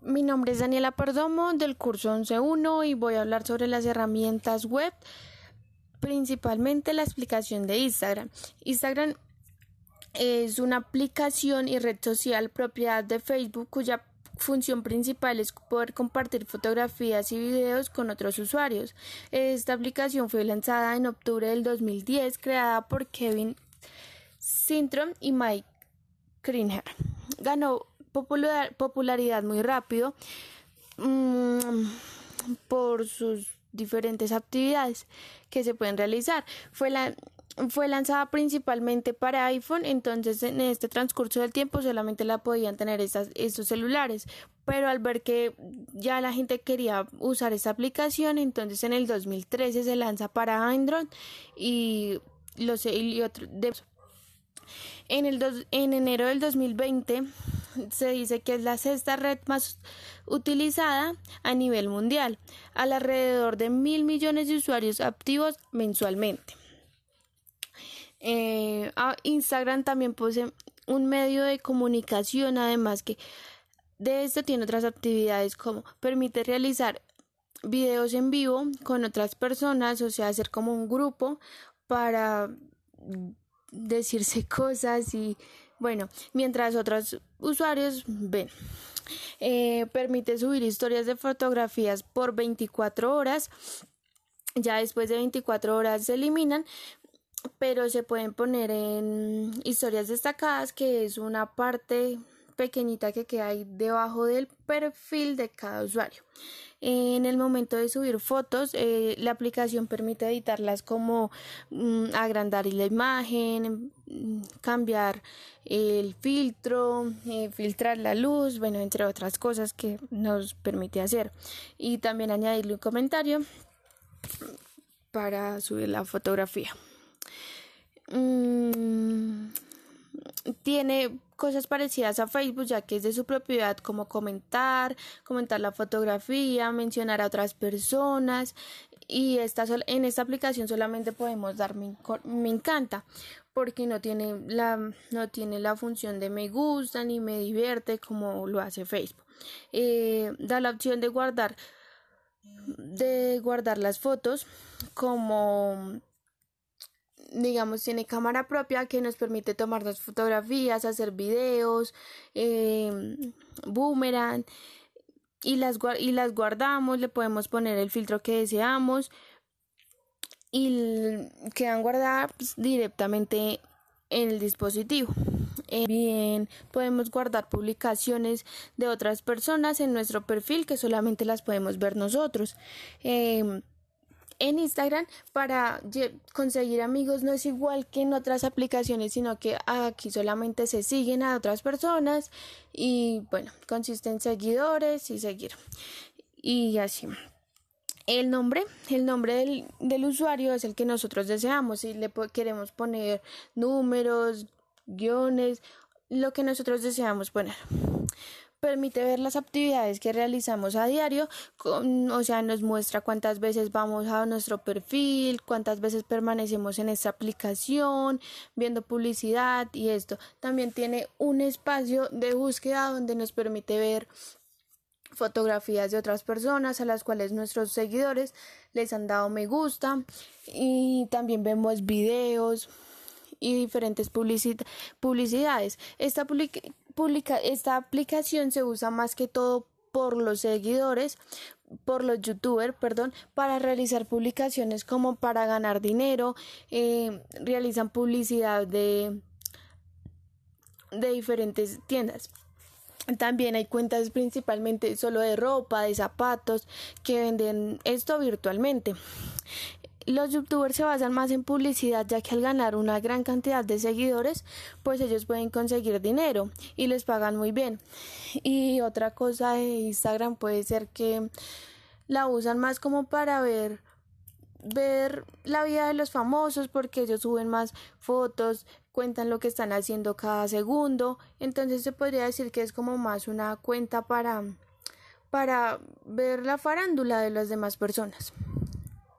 Mi nombre es Daniela Perdomo del curso 11.1 y voy a hablar sobre las herramientas web, principalmente la explicación de Instagram. Instagram es una aplicación y red social propiedad de Facebook cuya función principal es poder compartir fotografías y videos con otros usuarios. Esta aplicación fue lanzada en octubre del 2010, creada por Kevin Sintrom y Mike Kringer. Ganó popularidad muy rápido mm, por sus diferentes actividades que se pueden realizar. Fue la fue lanzada principalmente para iPhone, entonces en este transcurso del tiempo solamente la podían tener estas, estos celulares, pero al ver que ya la gente quería usar esta aplicación, entonces en el 2013 se lanza para Android y los y de, en, el en enero del 2020 se dice que es la sexta red más utilizada a nivel mundial, al alrededor de mil millones de usuarios activos mensualmente. Eh, Instagram también posee un medio de comunicación, además que de esto tiene otras actividades como permite realizar videos en vivo con otras personas, o sea, hacer como un grupo para decirse cosas y bueno, mientras otros usuarios ven. Eh, permite subir historias de fotografías por 24 horas. Ya después de 24 horas se eliminan, pero se pueden poner en historias destacadas, que es una parte pequeñita que queda ahí debajo del perfil de cada usuario. En el momento de subir fotos, eh, la aplicación permite editarlas como mm, agrandar la imagen, mm, cambiar el filtro, eh, filtrar la luz, bueno, entre otras cosas que nos permite hacer. Y también añadirle un comentario para subir la fotografía. Mm, tiene cosas parecidas a Facebook ya que es de su propiedad como comentar, comentar la fotografía, mencionar a otras personas y esta en esta aplicación solamente podemos dar me, encanta porque no tiene la no tiene la función de me gusta ni me divierte como lo hace Facebook. Eh, da la opción de guardar de guardar las fotos como digamos, tiene cámara propia que nos permite tomarnos fotografías, hacer videos, eh, boomerang y las, y las guardamos, le podemos poner el filtro que deseamos y quedan guardadas directamente en el dispositivo. Eh, bien, podemos guardar publicaciones de otras personas en nuestro perfil que solamente las podemos ver nosotros. Eh, en Instagram para conseguir amigos no es igual que en otras aplicaciones, sino que aquí solamente se siguen a otras personas y bueno, consiste en seguidores y seguir. Y así. El nombre, el nombre del, del usuario es el que nosotros deseamos. Si le queremos poner números, guiones, lo que nosotros deseamos poner permite ver las actividades que realizamos a diario, o sea, nos muestra cuántas veces vamos a nuestro perfil, cuántas veces permanecemos en esta aplicación, viendo publicidad y esto. También tiene un espacio de búsqueda donde nos permite ver fotografías de otras personas a las cuales nuestros seguidores les han dado me gusta y también vemos videos y diferentes publicidades. Esta esta aplicación se usa más que todo por los seguidores, por los youtubers, perdón, para realizar publicaciones como para ganar dinero, eh, realizan publicidad de, de diferentes tiendas. También hay cuentas principalmente solo de ropa, de zapatos, que venden esto virtualmente. Los youtubers se basan más en publicidad ya que al ganar una gran cantidad de seguidores pues ellos pueden conseguir dinero y les pagan muy bien. Y otra cosa de Instagram puede ser que la usan más como para ver ver la vida de los famosos porque ellos suben más fotos, cuentan lo que están haciendo cada segundo, entonces se podría decir que es como más una cuenta para para ver la farándula de las demás personas.